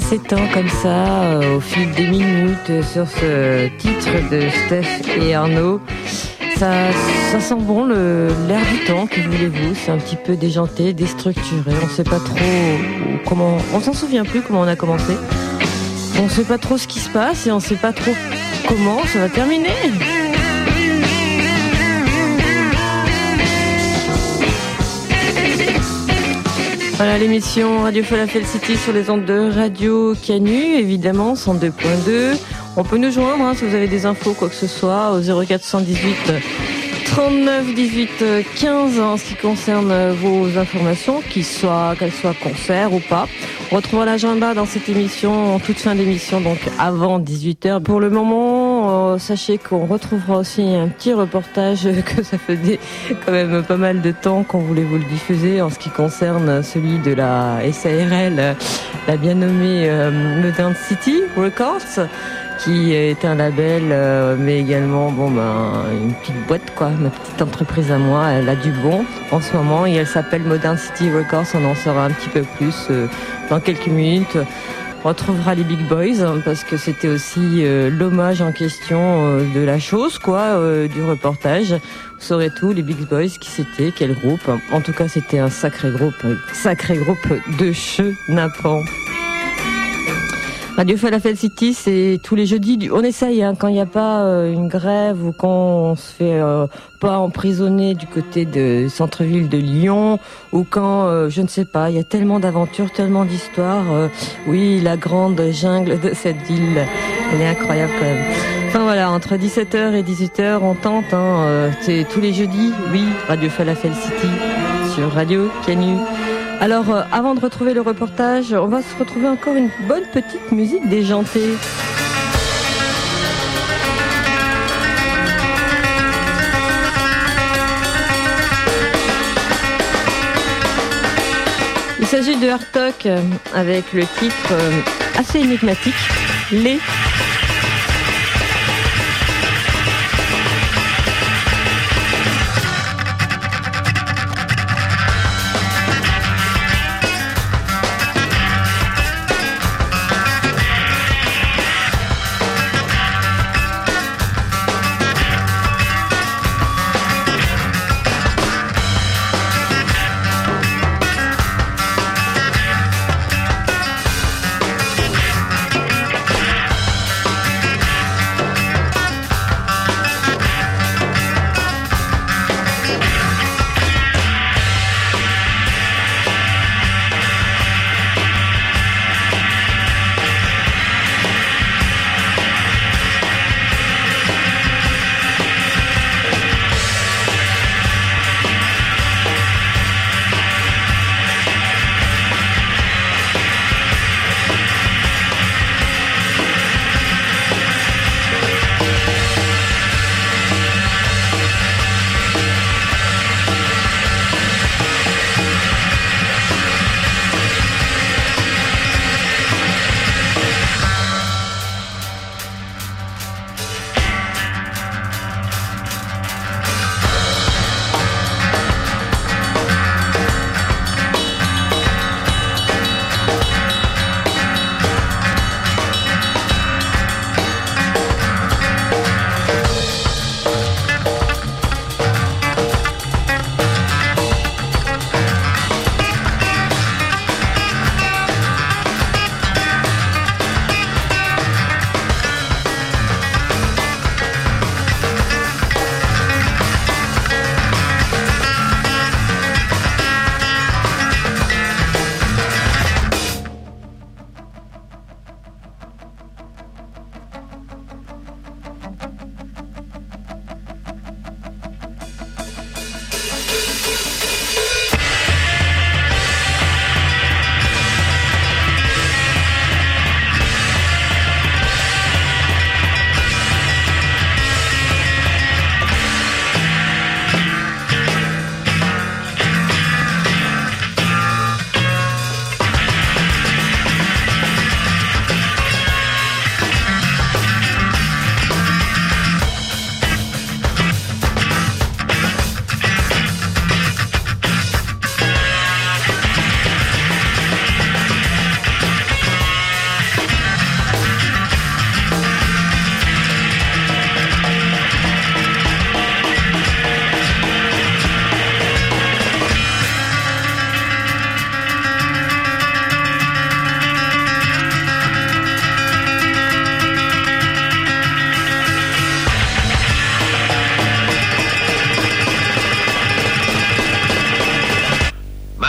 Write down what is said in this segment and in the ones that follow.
ça s'étend comme ça euh, au fil des minutes sur ce titre de Steph et Arnaud. Ça, ça sent bon l'air du temps, que voulez-vous? C'est un petit peu déjanté, déstructuré. On sait pas trop comment. On s'en souvient plus comment on a commencé. On sait pas trop ce qui se passe et on sait pas trop comment ça va terminer. Voilà l'émission Radio Falafel City sur les ondes de Radio Canu, évidemment, 102.2. On peut nous joindre hein, si vous avez des infos, quoi que ce soit, au 0418 39 18 15 en ce qui concerne vos informations, qu'elles soient, qu'elles soient concert ou pas. On retrouvera l'agenda dans cette émission, en toute fin d'émission, donc avant 18h. Pour le moment, sachez qu'on retrouvera aussi un petit reportage que ça faisait quand même pas mal de temps qu'on voulait vous le diffuser en ce qui concerne celui de la SARL, la bien nommée euh, Modern City Records qui est un label, euh, mais également ben une petite boîte quoi, ma petite entreprise à moi. Elle a du bon en ce moment et elle s'appelle Modern City Records. On en saura un petit peu plus euh, dans quelques minutes. On retrouvera les Big Boys hein, parce que c'était aussi euh, l'hommage en question de la chose quoi, du reportage. Vous saurez tout, les Big Boys, qui c'était, quel groupe. En tout cas, c'était un sacré groupe, sacré groupe de chenapan. Radio Falafel City, c'est tous les jeudis. On essaye hein, quand il n'y a pas euh, une grève ou quand on se fait euh, pas emprisonner du côté de centre-ville de Lyon ou quand euh, je ne sais pas, il y a tellement d'aventures, tellement d'histoires. oui, la grande jungle de cette ville, elle est incroyable quand même. Enfin voilà, entre 17h et 18h, on tente. Hein, c'est tous les jeudis. Oui, Radio Falafel City sur Radio Canu. Alors, euh, avant de retrouver le reportage, on va se retrouver encore une bonne petite musique déjantée. Il s'agit de Hartok euh, avec le titre euh, assez énigmatique, Les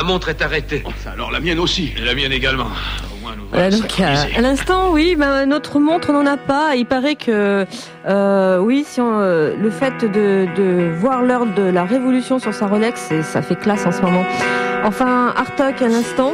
montre est arrêtée. alors la mienne aussi. Et la mienne également. Voilà, donc à, l'instant, oui, bah, notre montre n'en a pas. Il paraît que, euh, oui, si on, euh, le fait de, de voir l'heure de la révolution sur sa Rolex, ça fait classe en ce moment. Enfin, Artok à l'instant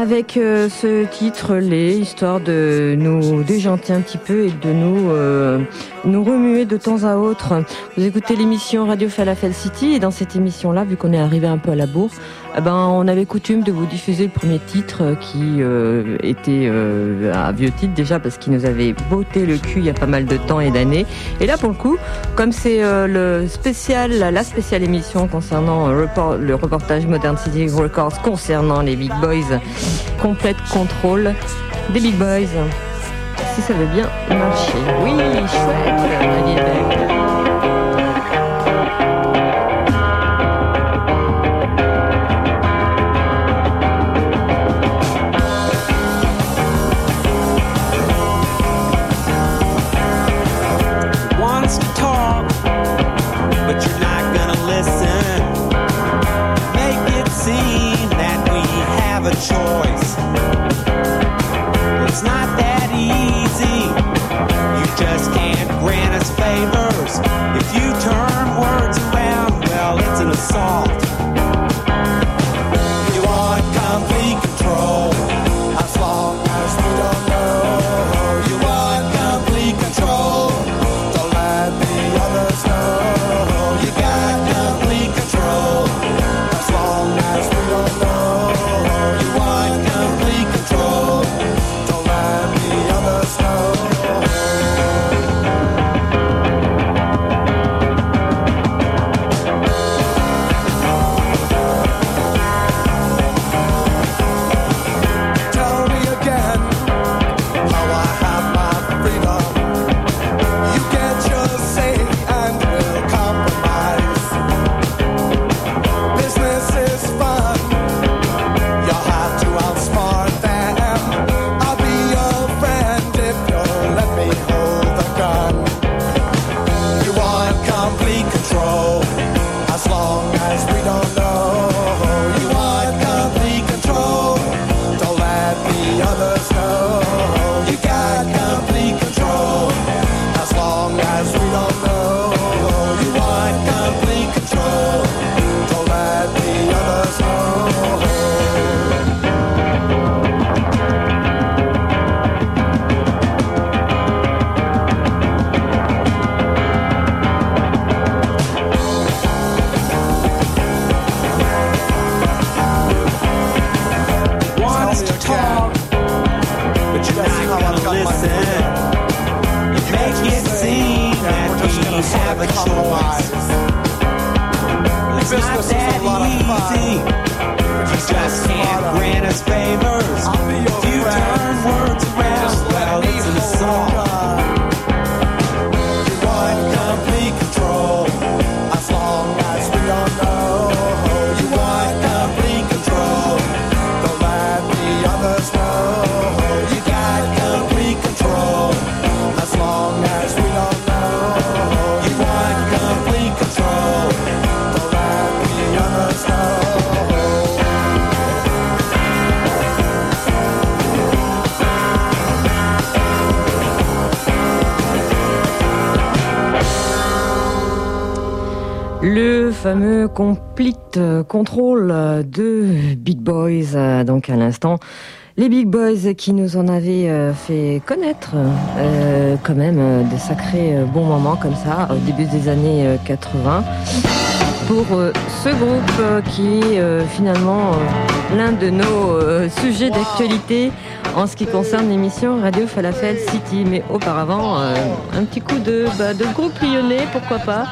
avec euh, ce titre les de nous déjanter un petit peu et de nous euh, nous remuer de temps à autre. Vous écoutez l'émission Radio Falafel City et dans cette émission-là, vu qu'on est arrivé un peu à la bourre, eh ben on avait coutume de vous diffuser le premier titre qui euh, était un vieux titre déjà parce qu'il nous avait botté le cul il y a pas mal de temps et d'années. Et là pour le coup, comme c'est le spécial, la spéciale émission concernant le reportage Modern City Records concernant les Big Boys complète contrôle des Big Boys. Si ça veut bien marcher. Oui, chouette, If you turn words around, well, it's an assault. We have a choice. It's not that easy. You just can't grant us favors. If you turn words around, well, it's an assault. Fameux complete contrôle de Big Boys, euh, donc à l'instant. Les Big Boys qui nous en avaient euh, fait connaître euh, quand même des sacrés bons moments comme ça au début des années 80 pour ce groupe qui est finalement l'un de nos sujets d'actualité en ce qui concerne l'émission Radio Falafel City. Mais auparavant, un petit coup de, bah, de groupe lyonnais, pourquoi pas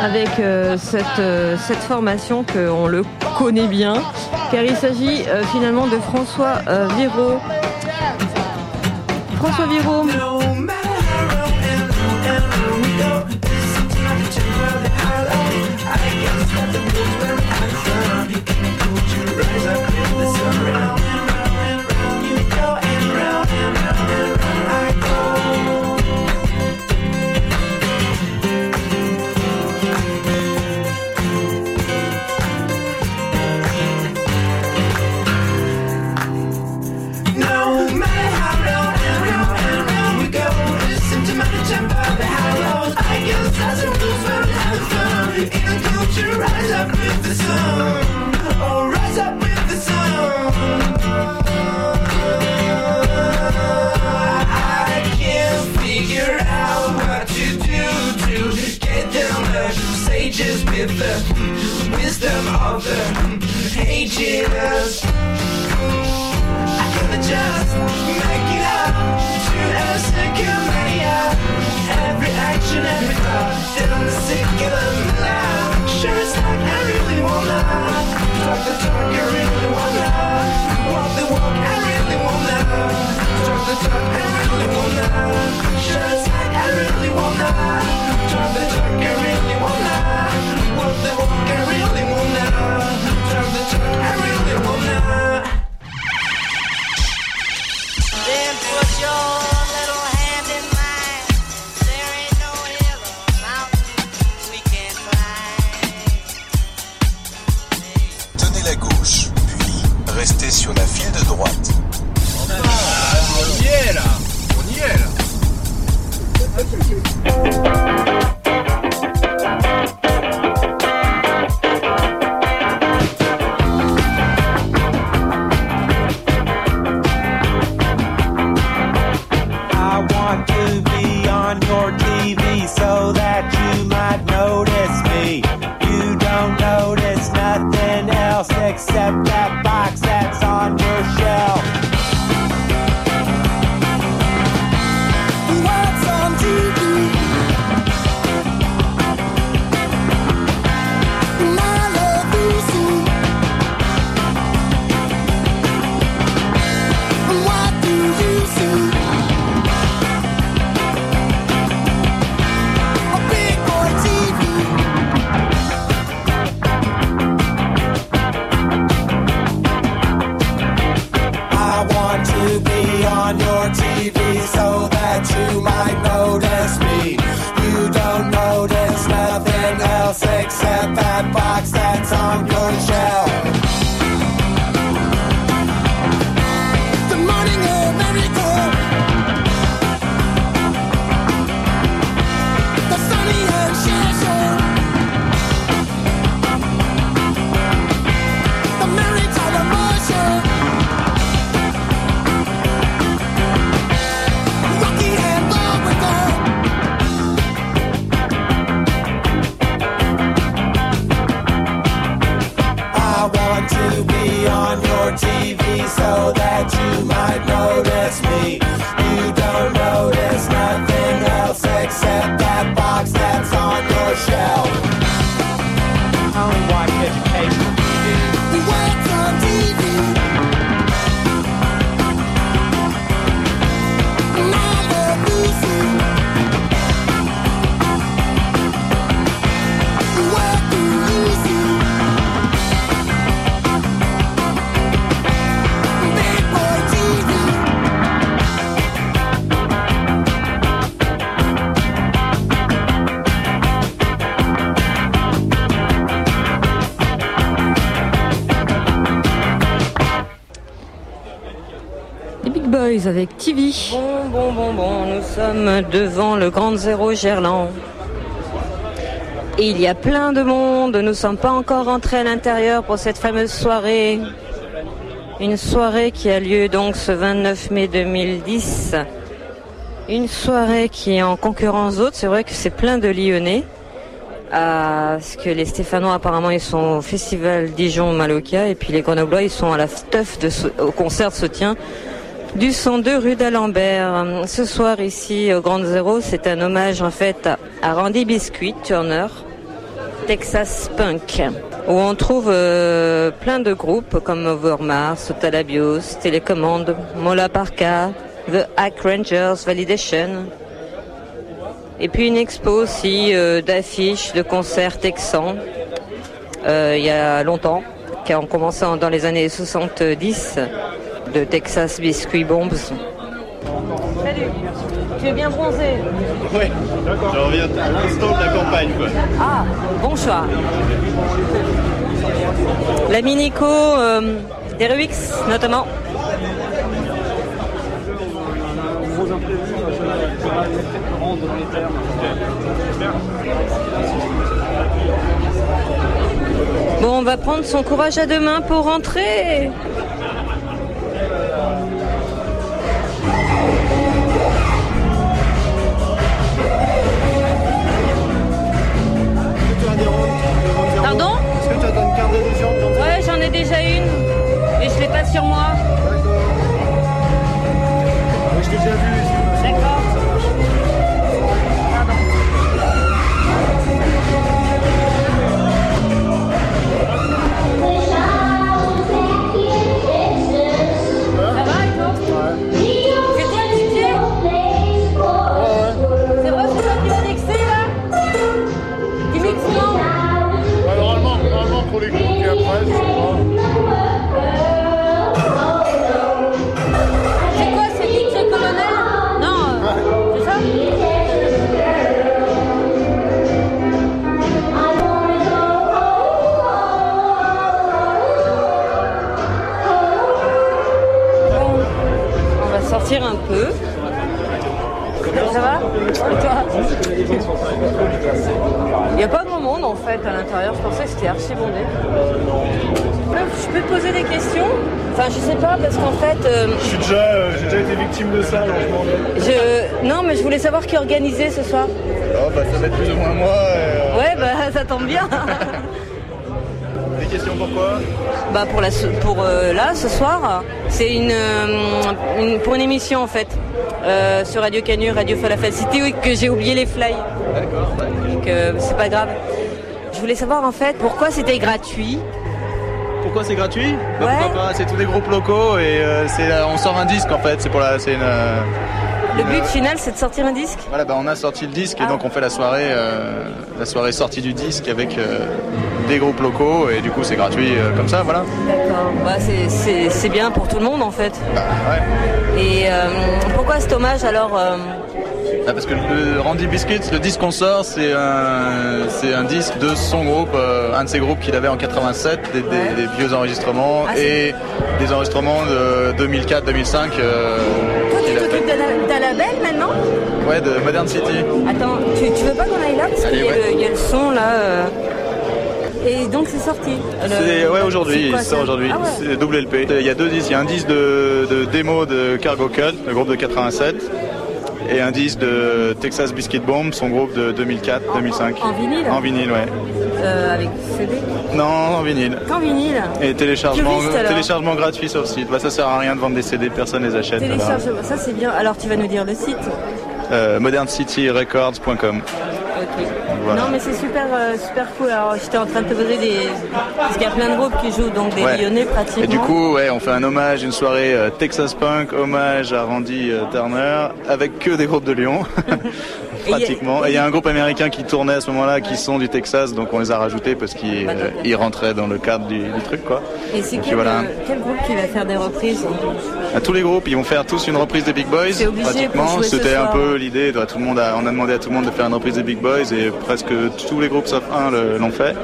avec euh, cette, euh, formation qu'on le connaît bien, car il s'agit euh, finalement de François Viro. François Viro. Rise up in the sun. Avec TV. Bon, bon, bon, bon, nous sommes devant le Grand Zéro Gerland. Il y a plein de monde, nous ne sommes pas encore rentrés à l'intérieur pour cette fameuse soirée. Une soirée qui a lieu donc ce 29 mai 2010. Une soirée qui est en concurrence d'autres, c'est vrai que c'est plein de Lyonnais. Parce que les Stéphanois apparemment ils sont au festival Dijon Maloca et puis les Grenoblois ils sont à la stuff de, au concert de soutien du 102 rue d'Alembert. Ce soir ici au Grand Zéro, c'est un hommage en fait à Randy Biscuit Turner, Texas Punk, où on trouve euh, plein de groupes comme Overmars, Talabios, Télécommande, Mola Parka, The Hack Rangers, Validation. Et puis une expo aussi euh, d'affiches, de concerts texans, euh, il y a longtemps, qui ont commencé dans les années 70 de Texas Biscuit Bombs. Salut, tu es bien bronzé Oui, je reviens à l'instant de la campagne. Quoi. Ah, bonsoir. La Minico euh, notamment. Bon, on va prendre son courage à deux mains pour rentrer. Pardon Est-ce que tu as une carte d'adhésion Ouais, j'en ai déjà une. Et je l'ai pas sur moi. D'accord. Je t'ai déjà vu. Il n'y a pas grand monde en fait à l'intérieur. Je pensais que c'était archi bondé. Je peux te poser des questions? Enfin, je sais pas parce qu'en fait. euh, Je suis déjà, euh, j'ai déjà été victime de ça, alors je. Non, mais je voulais savoir qui organisait ce soir. Oh, bah, ça va être plus ou moins moi. et, euh, Ouais, bah ça tombe bien. Des questions pourquoi bah pour la pour euh, là ce soir, c'est une, euh, une- pour une émission en fait euh, sur Radio Canu, Radio Falafel City oui, que j'ai oublié les fly. D'accord. Donc euh, c'est pas grave. Je voulais savoir en fait pourquoi c'était gratuit. Pourquoi c'est gratuit Bah, Ouais. Pourquoi pas C'est tous des groupes locaux et euh, c'est, on sort un disque en fait. C'est pour la, c'est une. Le but final c'est de sortir un disque. Voilà, bah, on a sorti le disque et Ah. donc on fait la soirée, la soirée sortie du disque avec des groupes locaux et du coup c'est gratuit euh, comme ça, voilà. D'accord. Bah c'est- bien pour tout le monde en fait. Bah, ouais. Et euh, pourquoi cet hommage alors euh, Ah, parce que le Randy Biscuits, le disque qu'on sort, c'est un, c'est un disque de son groupe, un de ses groupes qu'il avait en 87, des, des- Ouais. des vieux enregistrements Ah, et des enregistrements de 2004-2005 euh, Toi tu qu'il a t'occupes fait. d'un d'un label maintenant? Ouais, de Modern City. Attends, tu, tu veux pas qu'on aille là? Parce qu'il y, a ouais. le- il y a le son là. euh. Et donc c'est sorti. Le- ouais aujourd'hui, il sort ça aujourd'hui. Ah ouais. C'est WLP. Il y a deux disques. Il y a un disque de, de démo de Cargo Cut, le groupe de 87, et un disque de Texas Biscuit Bomb, son groupe de 2004-2005. En vinyle En vinyle, ouais. Euh, avec CD Non, en vinyle. Qu'en vinyle Et téléchargement, téléchargement gratuit sur le site. Bah, ça sert à rien de vendre des CD, personne les achète. Téléchargement, ça c'est bien. Alors tu vas nous dire le site Euh, moderncityrecords.com. Ok. Voilà. Non mais c'est super euh, super cool. Alors j'étais en train de te poser des. Parce qu'il y a plein de groupes qui jouent, donc des Ouais. Lyonnais pratiquement. Et du coup, ouais, on fait un hommage, une soirée euh, Texas Punk, hommage à Randy euh, Turner, avec que des groupes de Lyon, pratiquement. Et il y a un groupe américain qui tournait à ce moment-là, qui sont du Texas, donc on les a rajoutés parce qu'ils Bah, euh, rentraient dans le cadre du, du truc, quoi. Et c'est quel, voilà. euh, quel groupe qui va faire des reprises À tous les groupes, ils vont faire tous une reprise des Big Boys, C'est obligé pour pratiquement. C'était un peu l'idée. de- Tout le monde a, on a demandé à tout le monde de faire une reprise des Big Boys et presque tous les groupes sauf un l'ont fait.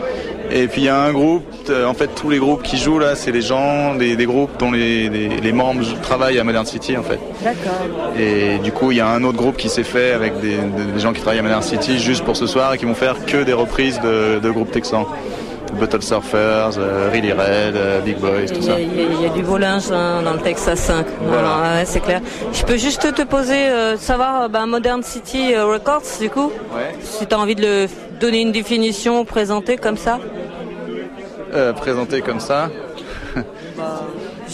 Et puis il y a un groupe, euh, en fait tous les groupes qui jouent là, c'est les gens, des, des groupes dont les, les- les membres travaillent à Modern City en fait. D'accord. Et du coup il y a un autre groupe qui s'est fait avec des, des gens qui travaillent à Modern City juste pour ce soir et qui vont faire que des reprises de, de groupes texans. Bottle Surfers, euh, Really Red, euh, Big Boys, tout ça. il y a- du beau linge hein, dans le Texas 5. Voilà. Non, non, ouais, c'est clair. Je peux juste te poser, euh, savoir, bah, Modern City Records, du coup? Ouais. Si tu as envie de le donner une définition, présenter comme ça? Euh, présenté comme ça.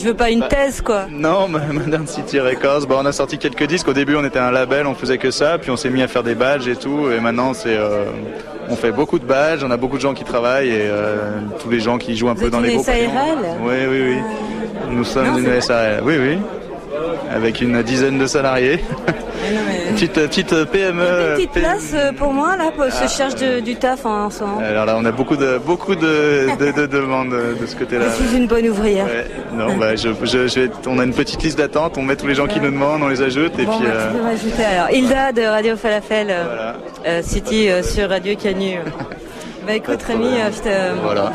Je veux pas une thèse, quoi. Non, Modern City Records, bon, on a sorti quelques disques. Au début, on était un label, on faisait que ça, puis on s'est mis à faire des badges et tout. Et maintenant, c'est, euh, on fait beaucoup de badges, on a beaucoup de gens qui travaillent et euh, tous les gens qui jouent un Vous peu êtes dans une les groupes. SARL Oui, oui, oui. Nous sommes Non, une SARL. Oui, oui. Avec une dizaine de salariés. Petite, petite PME. Une petite PME. place euh, pour moi, là, pour Ah. se cherche de- du taf en, en ce moment. Alors là, on a beaucoup de, beaucoup de, de, de demandes de ce côté-là. Je suis une bonne ouvrière. Ouais, non, bah, je, je, je vais- on a une petite liste d'attente, on met tous les gens qui nous demandent, on les ajoute et Bon, puis. bah, euh, tu peux rajouter alors. Hilda de Radio Falafel euh, Voilà. euh, City euh, sur Radio Canu. bah écoute Rémi, euh, je te, Voilà.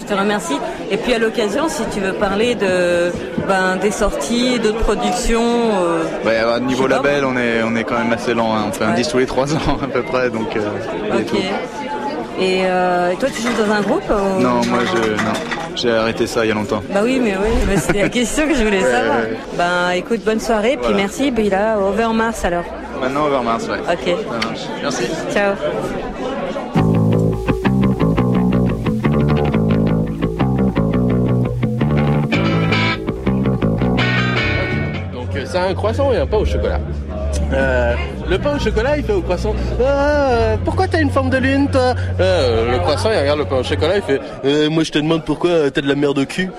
Je te remercie. Et puis à l'occasion, si tu veux parler de ben, des sorties, d'autres productions. euh, Ouais, alors, niveau pas, label, on est, on est quand même assez lent. hein. On fait un Ouais. 10 tous les 3 ans à peu près, donc. euh, ok. Et, euh, et toi, tu joues dans un groupe ou- Non, moi je, non, j'ai arrêté ça il y a longtemps. Bah oui, mais oui, c'était la question que je voulais Ouais, savoir. ouais. Ben écoute, bonne soirée, puis merci. Puis là, over Mars alors. Maintenant over mars, ouais. Ok, Ça marche. Merci. ciao. C'est un croissant et un pain au chocolat. Euh, le pain au chocolat, il fait au croissant. Ah, euh, pourquoi t'as une forme de lune, toi Euh, Le croissant, il regarde le pain au chocolat, il fait. Euh, moi, je te demande pourquoi t'as de la merde au cul.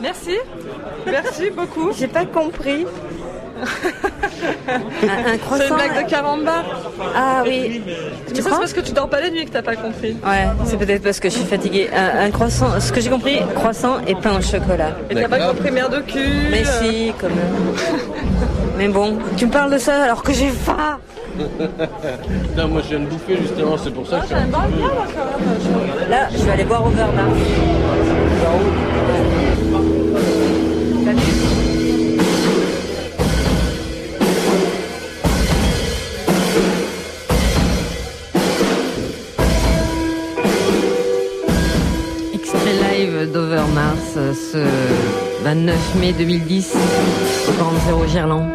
Merci. Merci beaucoup. J'ai pas compris. un, un C'est une croissant. blague de caramba. Ah oui. Tu c'est crois parce que tu dors pas la nuit que t'as pas compris. Ouais, c'est peut-être parce que je suis fatiguée. Un, un croissant, ce que j'ai compris, croissant et pain au chocolat. Et t'as pas compris merde au cul. Mais euh, si, quand même. Mais bon, tu me parles de ça alors que j'ai faim. Putain, moi, je viens de bouffer justement, c'est pour ça que je suis un J'aime petit bien, peu- moi, quand même. Là, je vais aller boire au live d'Overmars ce 29 mai 2010 au 40 Gerland.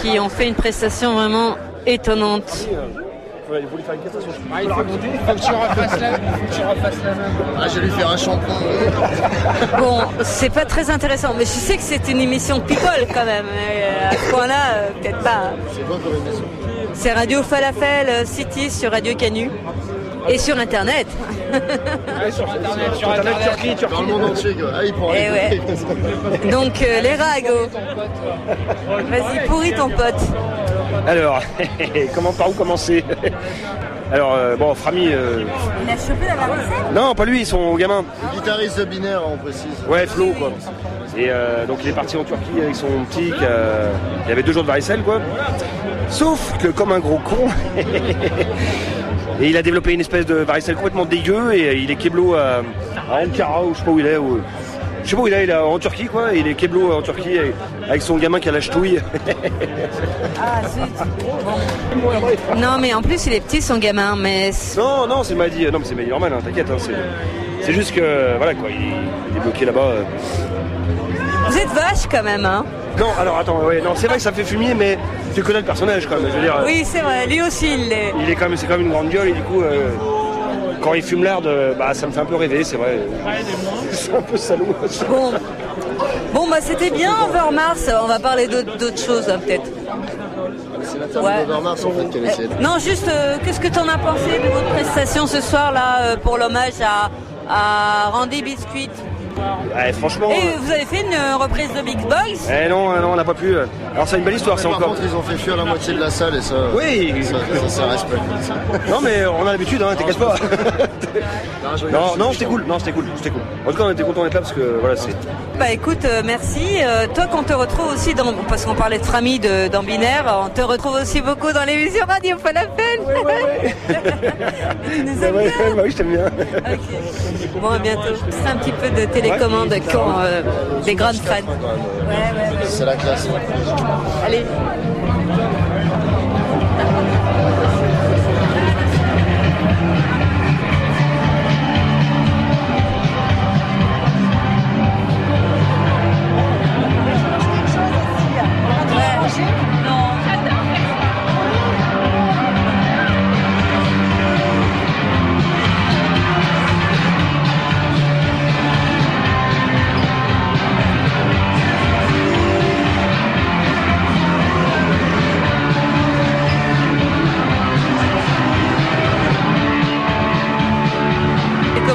Qui ont fait une prestation vraiment étonnante. Ouais, il voulait faire une prestation. Ah, il faut, que tu refasses la, main. Ah, je vais lui faire un shampoing. bon, c'est pas très intéressant, mais je sais que c'est une émission people quand même. à ce point-là, euh, peut-être pas. C'est quoi comme émission? C'est Radio Falafel euh, City sur Radio Canu. Et sur Internet. Ouais, sur Internet, sur Internet, Turquie, Turquie. Dans le monde entier, quoi. Ah, il pourra eh ouais. Donc, euh, les ragots. Vas-y, pourris ton pote. Alors, comment par où commencer Alors, euh, bon, Frami. Euh... Il a chopé la varicelle Non, pas lui, son gamin. Le guitariste de binaire, on précise. Ouais, Flo, quoi. Et euh, donc, il est parti en Turquie avec son petit. Euh, il y avait deux jours de varicelle, quoi. Sauf que, comme un gros con. Et il a développé une espèce de varicelle complètement dégueu et il est keblo à, Ankara ou je sais pas où il est. Je sais pas où il est, il est en Turquie quoi, il est Keblo en Turquie avec son gamin qui a la ch'touille. Ah, Non, mais en plus, il est petit, son gamin, mais... Non, non, c'est Madi, non mais c'est Madi normal, hein, t'inquiète, hein, c'est, c'est juste que, voilà quoi, il, il est bloqué là-bas. euh. Vous êtes vache, quand même, hein Non, alors attends, ouais, non, c'est vrai que ça fait fumier, mais tu connais le personnage quand même, je veux dire. euh, Oui, c'est vrai, lui aussi, il l'est. Il est quand même, c'est quand même une grande gueule et du coup, euh, quand il fume l'air de, bah ça me fait un peu rêver, c'est vrai. C'est un peu salaud. Bon, bon bah c'était bien Overmars, on va parler d'autres choses, hein, peut-être. C'est l'interview Ouais. d'Overmars en fait qu'elle essaie de- Non, juste, euh, qu'est-ce que t'en as pensé de votre prestation ce soir, là, euh, pour l'hommage à, à Randy Biscuit? Ouais, franchement. Et euh, vous avez fait une euh, reprise de Big Boys? Eh non, euh, non, on n'a pas pu. euh. Alors c'est une belle histoire, Mais c'est par encore. contre, ils ont fait fuir la moitié de la salle et ça. Oui. Ça, ça. Non mais on a l'habitude, hein, t'inquiète pas. non, non, c'était cool, non, c'était cool, c'était cool. En tout cas, on était content d'être là parce que voilà, c'est. Bah écoute, euh, merci. Euh, toi, qu'on te retrouve aussi dans, parce qu'on parlait de Frami de, dans Binaire, on te retrouve aussi beaucoup dans l'émission Radio Falafel. tu nous aimes Ouais, bien bah oui, je t'aime bien. Ok. Bon, à bientôt. C'est un petit peu de télécommande quand euh, des grandes fans. Ouais, ouais. C'est la classe. Allez.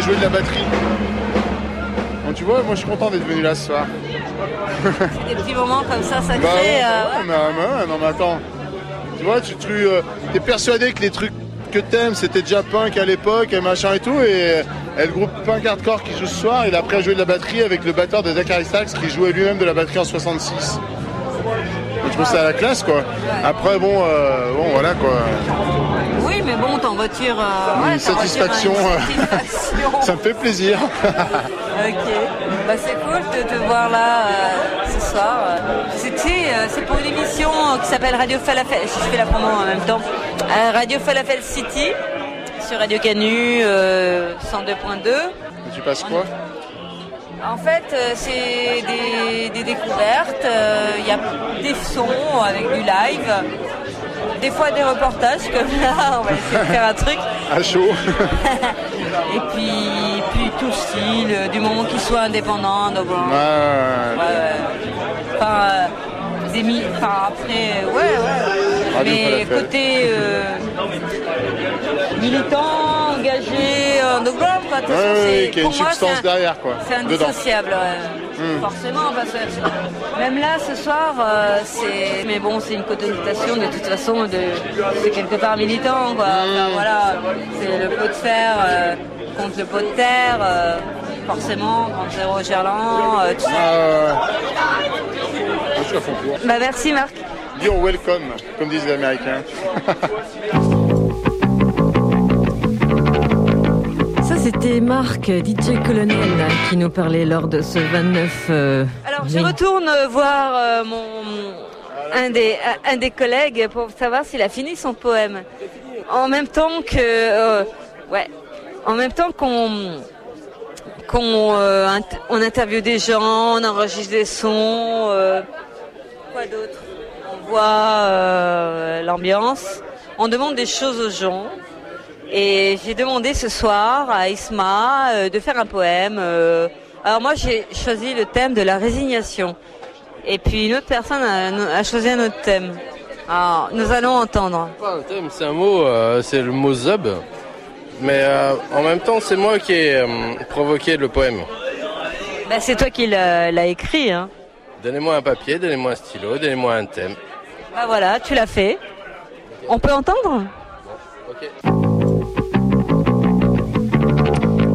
à jouer de la batterie. Donc tu vois, moi je suis content d'être venu là ce soir. Des petits moments comme ça, ça crée. Bah ouais, euh, bah ouais, mais, ouais, non mais attends. Tu vois, tu, tu euh, es persuadé que les trucs que t'aimes c'était déjà punk à l'époque et machin et tout et, et le groupe punk hardcore qui joue ce soir, il a appris à jouer de la batterie avec le batteur de Zachary qui jouait lui-même de la batterie en 66. Je trouve ça à la classe quoi. Après bon, euh, bon voilà quoi. Oui, mais bon, t'en retires. euh, ouais, satisfaction, une euh, satisfaction. Ça me fait plaisir. Ok, bah, c'est cool de te voir là euh, ce soir. C'était, c'est pour une émission qui s'appelle Radio Falafel. Je fais la promo en même temps. Radio Falafel City sur Radio Canu euh, 102.2. Et tu passes quoi? En fait, euh, c'est des, des découvertes. euh, Il y a des sons avec du live. Des fois des reportages comme là, on va essayer de faire un truc. À chaud. Et puis, puis tout style, du moment qu'il soit indépendant, underground. Ouais, ouais, Ouais, ouais. Enfin, euh, des mi- enfin, après, ouais, ouais. Radio Mais côté euh, militant, engagé, ouais, c'est- ouais, qu'il y a une substance un- derrière, quoi, C'est indissociable, ouais. Hmm. Forcément, parce que même là, ce soir, euh, c'est. Mais bon, c'est une connotation de toute façon de. C'est quelque part militant, quoi. Hmm. Enfin, voilà. C'est le pot de fer euh, contre le pot de terre. euh, forcément, contre Zéro Gerland, euh, tout ça. Ah. Bah merci Marc. You're welcome, comme disent les Américains. C'était Marc, DJ Colonel, qui nous parlait lors de ce 29. euh, Alors, je retourne voir euh, mon un des un des collègues pour savoir s'il a fini son poème. En même temps que euh, ouais, en même temps qu'on qu'on euh, int- on interviewe des gens, on enregistre des sons, euh, quoi d'autre? On voit euh, l'ambiance, on demande des choses aux gens. Et j'ai demandé ce soir à Isma euh, de faire un poème. euh. alors moi j'ai choisi le thème de la résignation. Et puis une autre personne a, a choisi un autre thème. Alors nous allons entendre. Pas un thème, c'est un mot, euh, c'est le mot zub. Mais euh, en même temps, c'est moi qui ai euh, provoqué le poème. Bah, c'est toi qui l'as écrit. Hein. Donnez-moi un papier, donnez-moi un stylo, donnez-moi un thème. Bah voilà, tu l'as fait. On peut entendre?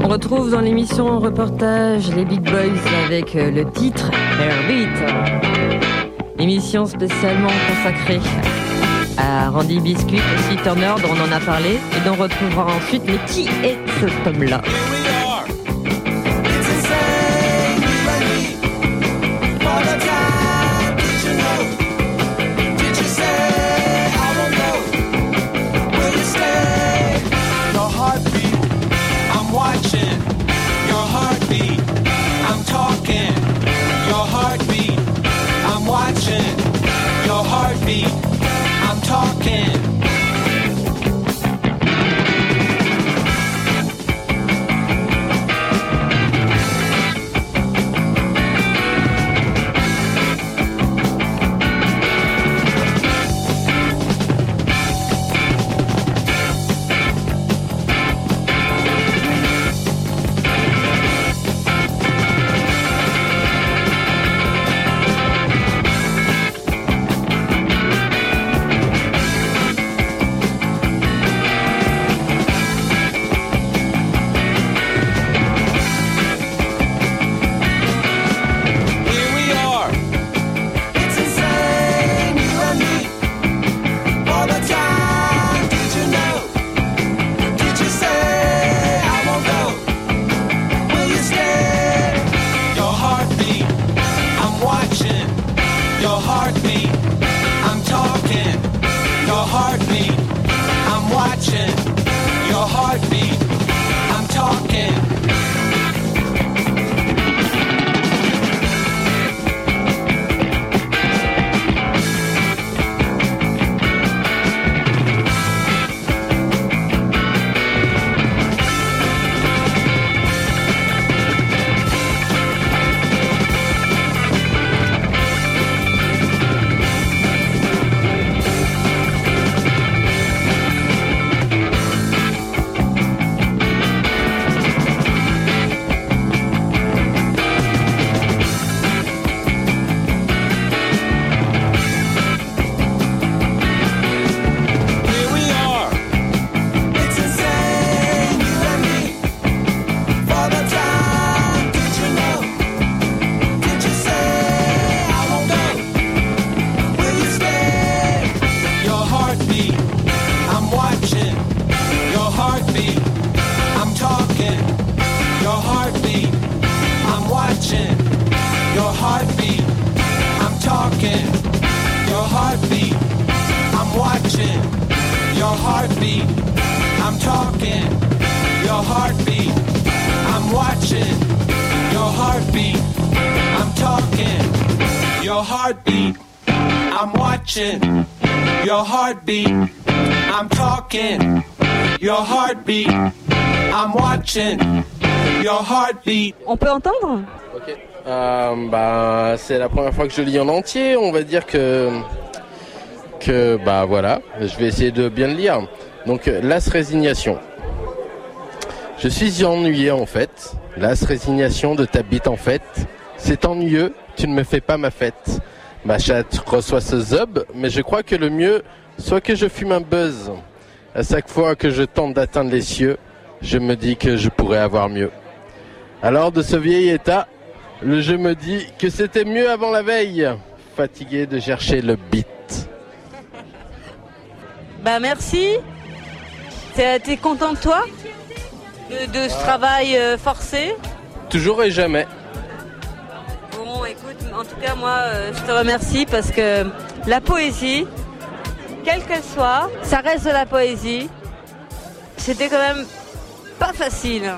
On retrouve dans l'émission reportage les Big Boys avec euh, le titre Airbeat. Émission spécialement consacrée à Randy Biscuit, aussi Turner dont on en a parlé et dont on retrouvera ensuite. Mais qui est cet homme-là bah, c'est la première fois que je lis en entier. On va dire que que bah voilà. Je vais essayer de bien le lire. Donc las résignation. Je suis ennuyé en fait. Las résignation de ta bite en fait. C'est ennuyeux. Tu ne me fais pas ma fête. Ma chatte reçoit ce zub, mais je crois que le mieux soit que je fume un buzz. À chaque fois que je tente d'atteindre les cieux, je me dis que je pourrais avoir mieux. Alors de ce vieil état, le je me dis que c'était mieux avant la veille, fatigué de chercher le beat. Bah merci. T'es content de toi? De, de ce travail euh, forcé? Toujours et jamais. Bon, écoute, en tout cas, moi, euh, je te remercie parce que la poésie, quelle qu'elle soit, ça reste de la poésie. C'était quand même pas facile.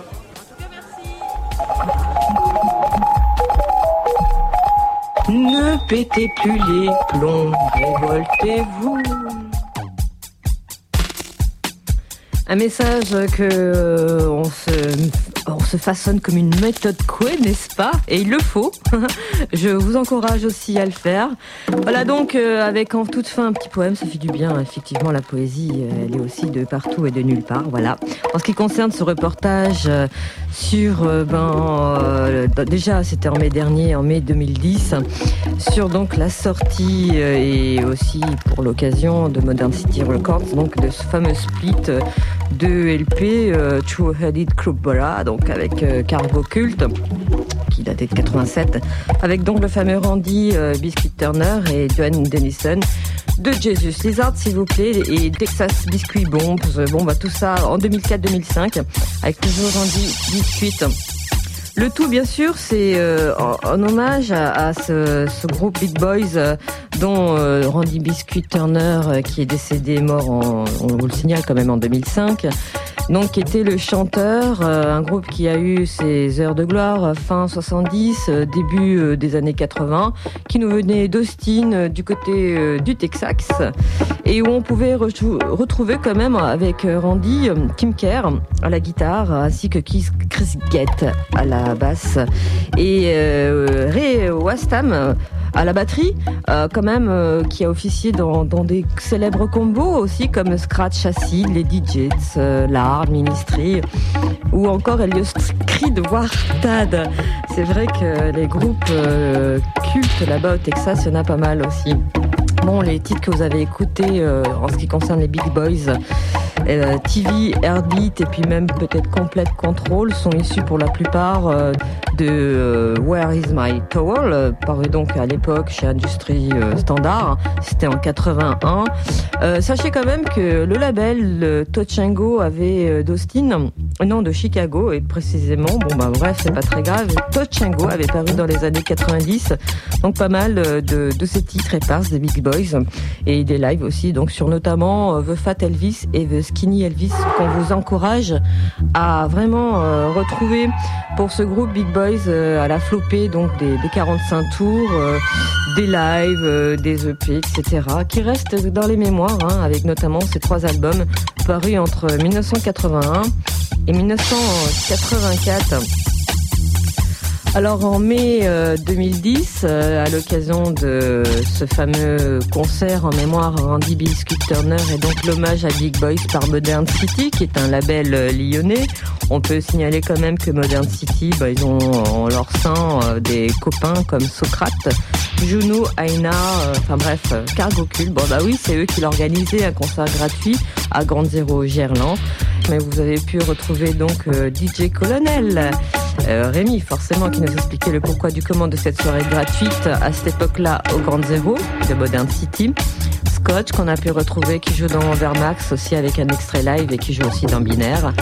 Ne pétez plus les plombs, révoltez-vous. Un message que euh, on se, on se façonne comme une méthode couée, n'est-ce pas? Et il le faut. Je vous encourage aussi à le faire. Voilà donc euh, avec en toute fin un petit poème, ça fait du bien. Effectivement, la poésie, euh, elle est aussi de partout et de nulle part. Voilà. En ce qui concerne ce reportage euh, sur, ben, déjà c'était en mai dernier, en mai 2010, sur donc la sortie et aussi pour l'occasion de Modern City Records, donc de ce fameux split de LP True Headed Club donc avec euh, Cargo Cult qui datait de 87, avec donc le fameux Randy euh, Biscuit Turner et Joan Dennison de Jesus Lizard, s'il vous plaît, et Texas Biscuit Bombs. Bon, bah tout ça en 2004-2005, avec toujours Randy Biscuit. Le tout, bien sûr, c'est euh, en, hommage à, ce, groupe Big Boys dont Randy Biscuit Turner, qui est décédé mort, on vous le signale quand même en 2005, donc qui était le chanteur, euh, un groupe qui a eu ses heures de gloire euh, fin 70, euh, début des années 80, qui nous venait d'Austin, du côté du Texas, et où on pouvait retrou- retrouver quand même avec Randy Kim Kerr à la guitare, ainsi que Chris Gett à la basse, et Ray Wastam à la batterie, euh, quand même, euh, qui a officié dans, des célèbres combos aussi, comme Scratch Acid, Lady Jets, euh, L'Art, Ministry, ou encore Elios Creed, voire Tad. C'est vrai que les groupes cultes là-bas au Texas, il y en a pas mal aussi. Les titres que vous avez écoutés euh, en ce qui concerne les Big Boys, euh, TV, Airbeat et puis même peut-être Complete Control sont issus pour la plupart euh, de Where is my towel, paru donc à l'époque chez Industrie Standard. C'était en 81. Euh, sachez quand même que le label Tochango avait d'Austin, non de Chicago et précisément, bon bah bref c'est pas très grave, Tochango avait paru dans les années 90, donc pas mal de, de ces titres éparses des Big Boys et des lives aussi, donc sur notamment euh, The Fat Elvis et The Skinny Elvis qu'on vous encourage à vraiment euh, retrouver pour ce groupe Big Boys euh, à la flopée donc des, des 45 tours, des lives, des EP, etc. qui restent dans les mémoires hein, avec notamment ces trois albums parus entre 1981 et 1984. Alors en mai euh, 2010, euh, à l'occasion de ce fameux concert en mémoire à Randy Biscuit Turner et donc l'hommage à Big Boys par Modern City, qui est un label euh, lyonnais, on peut signaler quand même que Modern City, bah, ils ont en leur sein euh, des copains comme Socrate, Juno, Aina, euh, enfin bref, euh, Cargo Cult. Bon bah oui, c'est eux qui l'organisaient, un concert gratuit à Grande Zéro Gerland. Mais vous avez pu retrouver donc euh, DJ Colonel, euh, Rémi forcément qui nous expliquait le pourquoi du comment de cette soirée gratuite à cette époque-là au Grande Zéro de Modern City. Scotch qu'on a pu retrouver qui joue dans Vermax aussi avec un extrait live et qui joue aussi dans Binaire.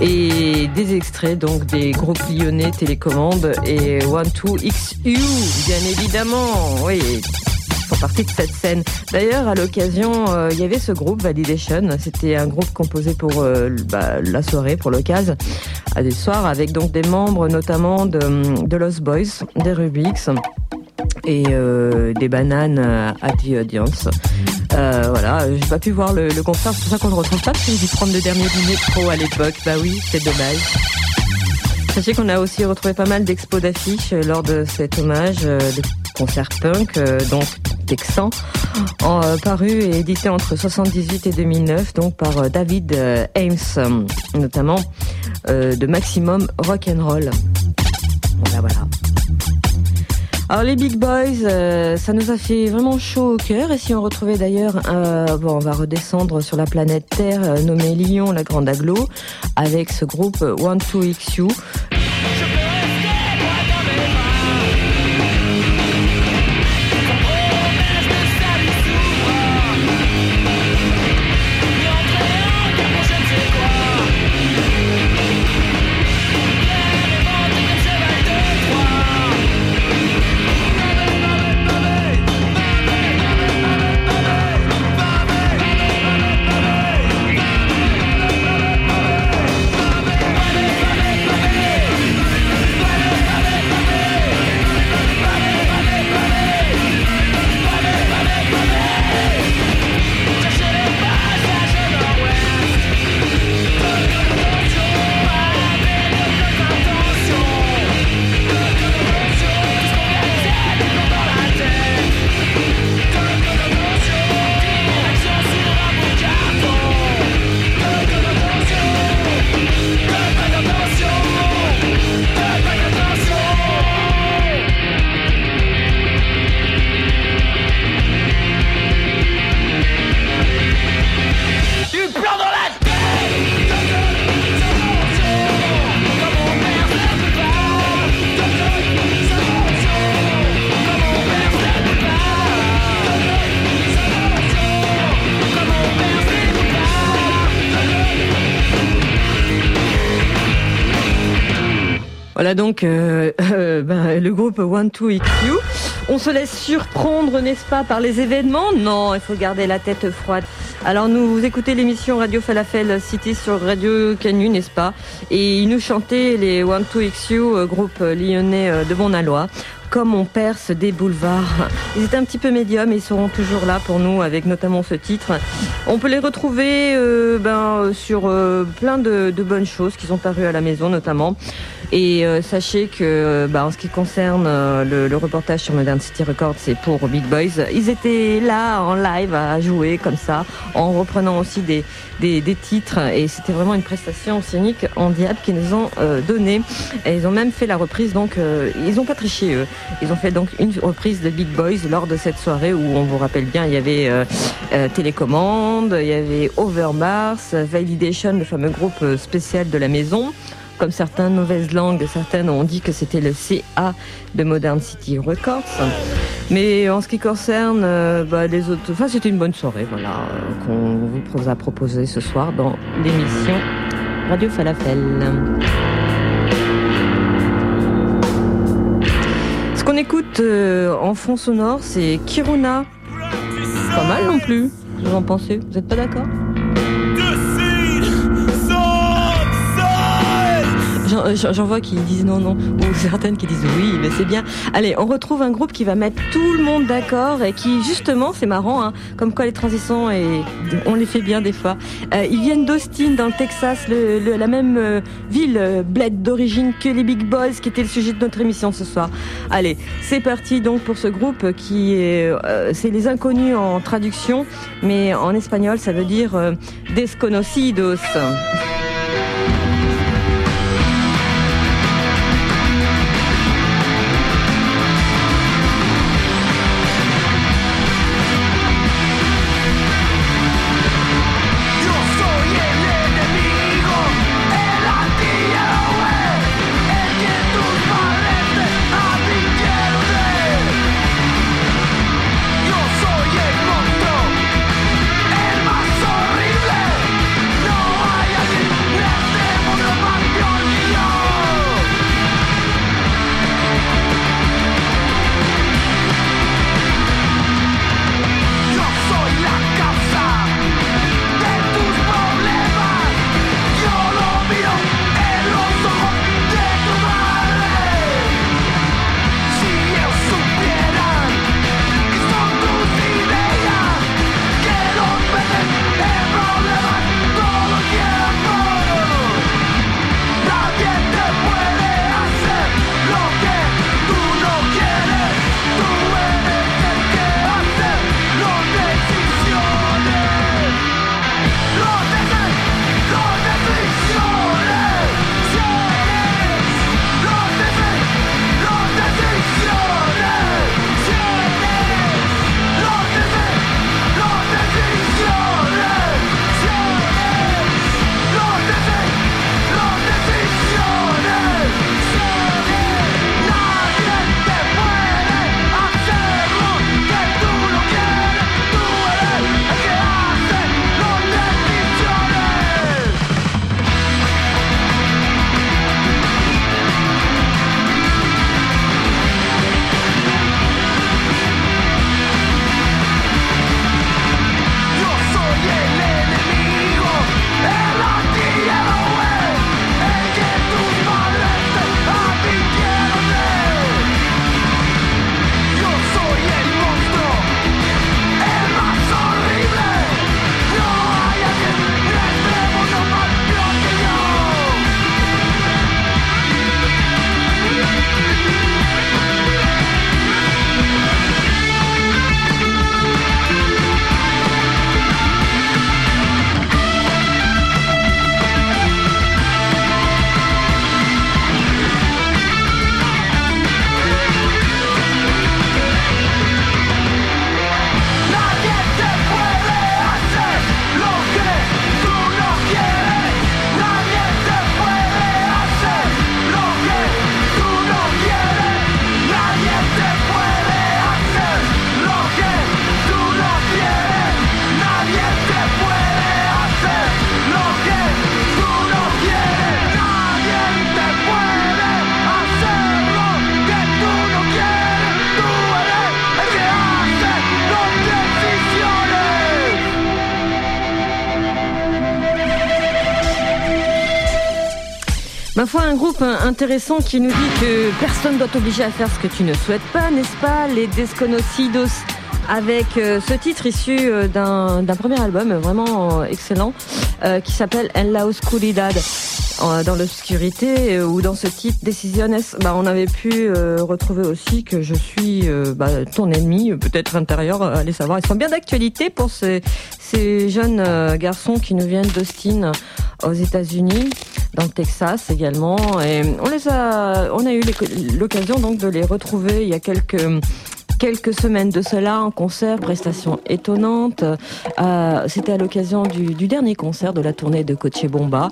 Et des extraits donc des groupes lyonnais Télécommande et One Two XU bien évidemment. Oui font partie de cette scène. D'ailleurs, à l'occasion, euh, il y avait ce groupe Validation. C'était un groupe composé pour euh, bah, la soirée, pour l'occasion, à des soirs, avec donc des membres notamment de, de Lost Boys, des Rubiks et euh, des bananes à The Audience. Voilà, j'ai pas pu voir le, concert, c'est pour ça qu'on le retrouve pas, parce que j'ai dû prendre le dernier dîner pro à l'époque. Bah oui, c'est dommage. Sachez qu'on a aussi retrouvé pas mal d'expos d'affiches lors de cet hommage concert punk, euh, donc texan, euh, paru et édité entre 78 et 2009, donc par euh, David Ames, notamment de Maximum Rock'n'Roll. Voilà, voilà. Alors les Big Boys, ça nous a fait vraiment chaud au cœur. Et si on retrouvait d'ailleurs, bon, on va redescendre sur la planète Terre, euh, nommé Lyon, la grande aglo, avec ce groupe One Two XU. Donc euh, ben, le groupe One Two XU. On se laisse surprendre, n'est-ce pas, par les événements? Non, il faut garder la tête froide. Alors nous vous écoutez l'émission Radio Falafel City sur Radio Canu, n'est-ce pas? Et ils nous chantaient les One Two XU, euh, groupe lyonnais euh, de Bon-Allois comme on perce des boulevards. Ils étaient un petit peu médiums et ils seront toujours là pour nous avec notamment ce titre. On peut les retrouver euh, ben, sur euh, plein de, bonnes choses qui sont parues à la maison notamment. Et euh, sachez que ben, en ce qui concerne le, reportage sur Modern City Records, c'est pour Big Boys. Ils étaient là en live à jouer comme ça, en reprenant aussi des, titres. Et c'était vraiment une prestation scénique en diable qu'ils nous ont donné. Et ils ont même fait la reprise, donc ils ont pas triché eux. Ils ont fait donc une reprise de Big Boys lors de cette soirée où on vous rappelle bien, il y avait euh, euh, Télécommande, il y avait Overmars, Validation, le fameux groupe euh, spécial de la maison. Comme certaines mauvaises langues, certaines ont dit que c'était le CA de Modern City Records. Mais en ce qui concerne bah, les autres, enfin c'était une bonne soirée, voilà, qu'on vous a proposé ce soir dans l'émission Radio Falafel. Ce qu'on écoute euh, en fond sonore, c'est Kiruna. Pas mal non plus. Vous en pensez Vous êtes pas d'accord? J'en- J'en vois qui disent non, non, ou certaines qui disent oui, mais c'est bien. Allez, on retrouve un groupe qui va mettre tout le monde d'accord et qui, justement, c'est marrant, hein, comme quoi les transitions, et on les fait bien des fois. Euh, ils viennent d'Austin, dans le Texas, le, le- la même euh, ville, euh, bled d'origine que les Big Boys, qui était le sujet de notre émission ce soir. Allez, c'est parti donc pour ce groupe qui est, euh, c'est les inconnus en traduction, mais en espagnol, ça veut dire euh, desconocidos. Intéressant qui nous dit que personne doit t'obliger à faire ce que tu ne souhaites pas, n'est-ce pas Les Desconocidos avec euh, ce titre issu euh, d'un premier album vraiment euh, excellent qui s'appelle En la Oscuridad. Euh, Dans l'obscurité euh, ou dans ce titre Decisiones, bah, on avait pu euh, retrouver aussi que je suis euh, bah, ton ennemi, euh, peut-être intérieur, allez savoir. Ils sont bien d'actualité pour ces, ces jeunes euh, garçons qui nous viennent d'Austin aux États-Unis, dans le Texas également. Et on les a, on a eu l'occasion donc de les retrouver il y a quelques quelques semaines de cela en concert, prestation étonnante. Euh, C'était à l'occasion du, dernier concert de la tournée de Coche Bomba.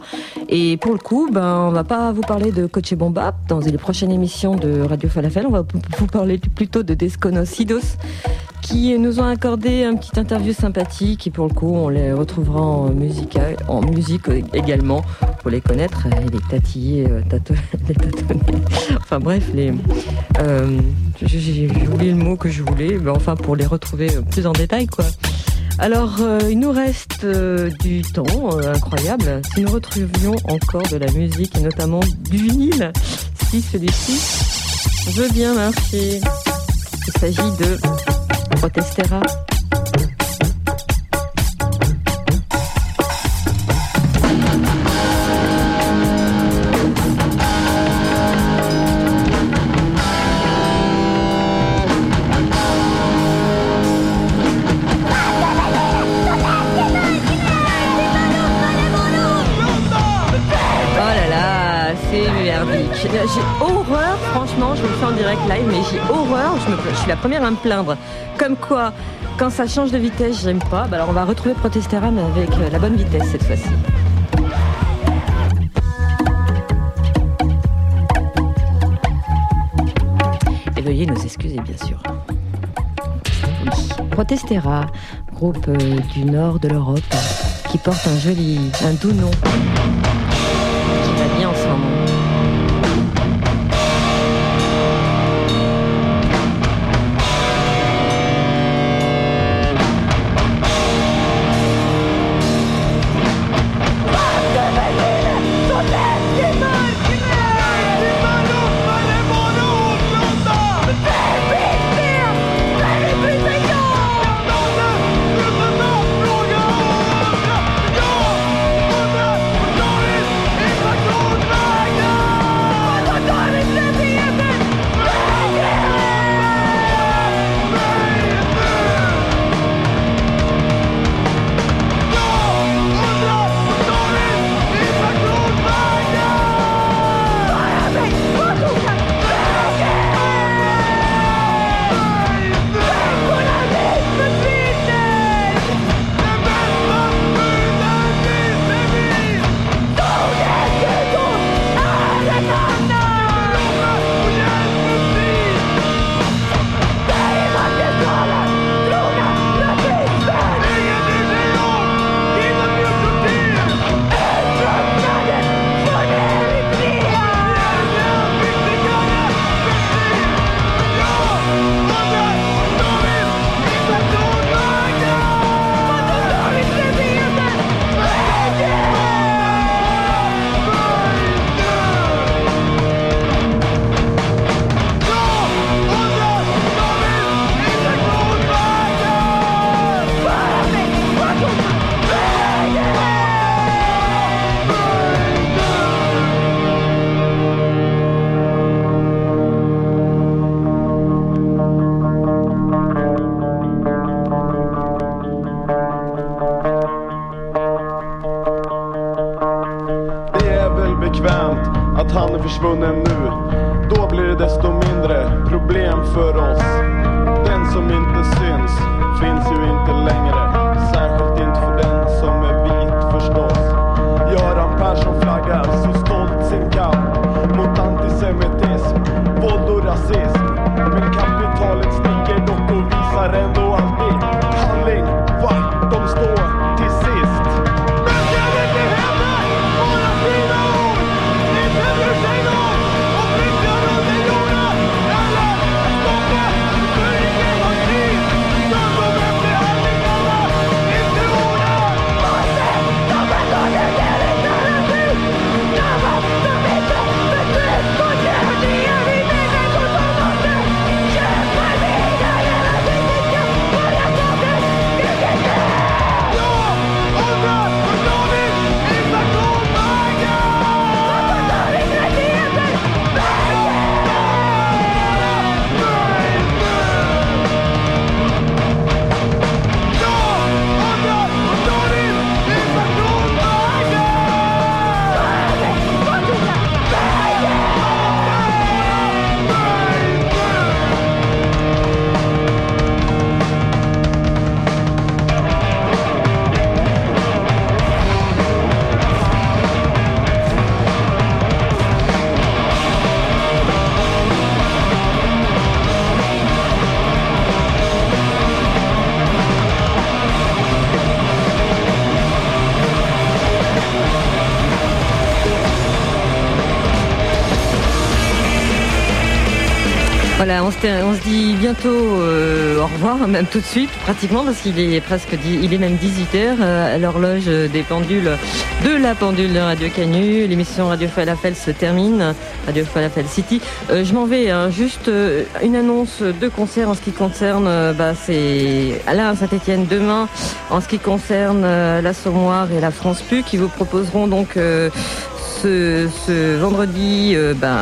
Et pour le coup, ben, on va pas vous parler de Coche Bomba dans les prochaines émissions de Radio Falafel. On va vous parler plutôt de Desconocidos qui nous ont accordé un petit interview sympathique et pour le coup on les retrouvera en musique, en musique également pour les connaître et les tatiller, euh, tato- les. Enfin bref, les, euh, j'ai oublié le mot que je voulais, mais enfin pour les retrouver plus en détail quoi. Alors euh, il nous reste du temps incroyable si nous retrouvions encore de la musique et notamment du vinyle. Si celui-ci, je veux bien merci. Il s'agit de Protestera. J'ai horreur, franchement, je vous le fais en direct live, mais j'ai horreur, je, suis la première à me plaindre. Comme quoi, quand ça change de vitesse, j'aime pas. Bah alors on va retrouver Protestera, mais avec euh, la bonne vitesse cette fois-ci. Et veuillez nous excuser, bien sûr. Protestera, groupe euh, du nord de l'Europe, qui porte un joli, un doux nom, on se, dit bientôt euh, au revoir, même tout de suite, pratiquement, parce qu'il est presque, il est même 18h à l'horloge des pendules de la pendule de Radio Canu. L'émission Radio Falafel se termine, Radio Falafel City. Euh, je m'en vais, hein, juste euh, une annonce de concert en ce qui concerne, euh, bah, c'est à Saint-Etienne demain, en ce qui concerne euh, l'Assommoir et la France Pu, qui vous proposeront donc euh, ce, vendredi euh, ben,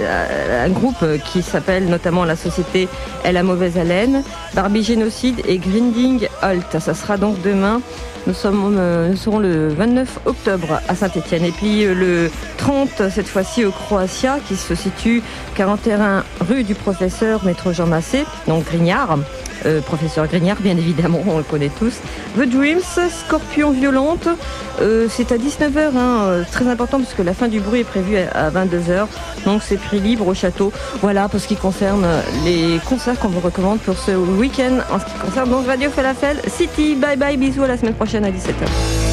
euh, un groupe qui s'appelle notamment la société Elle a mauvaise haleine, Barbie Génocide et Grinding Halt. Ça sera donc demain. Nous, euh, serons le 29 octobre à Saint-Etienne. Et puis le 30, cette fois-ci au Croatia, qui se situe 41 rue du professeur Maître Jean Massé, donc Grignard. Professeur Grignard, bien évidemment, on le connaît tous. The Dreams, Scorpion Violente, c'est à 19h, hein, très important parce que la fin du bruit est prévue à, à 22h. Donc c'est prix libre au château. Voilà pour ce qui concerne les concerts qu'on vous recommande pour ce week-end en ce qui concerne donc Radio Falafel City. Bye bye, bisous à la semaine prochaine à 17h.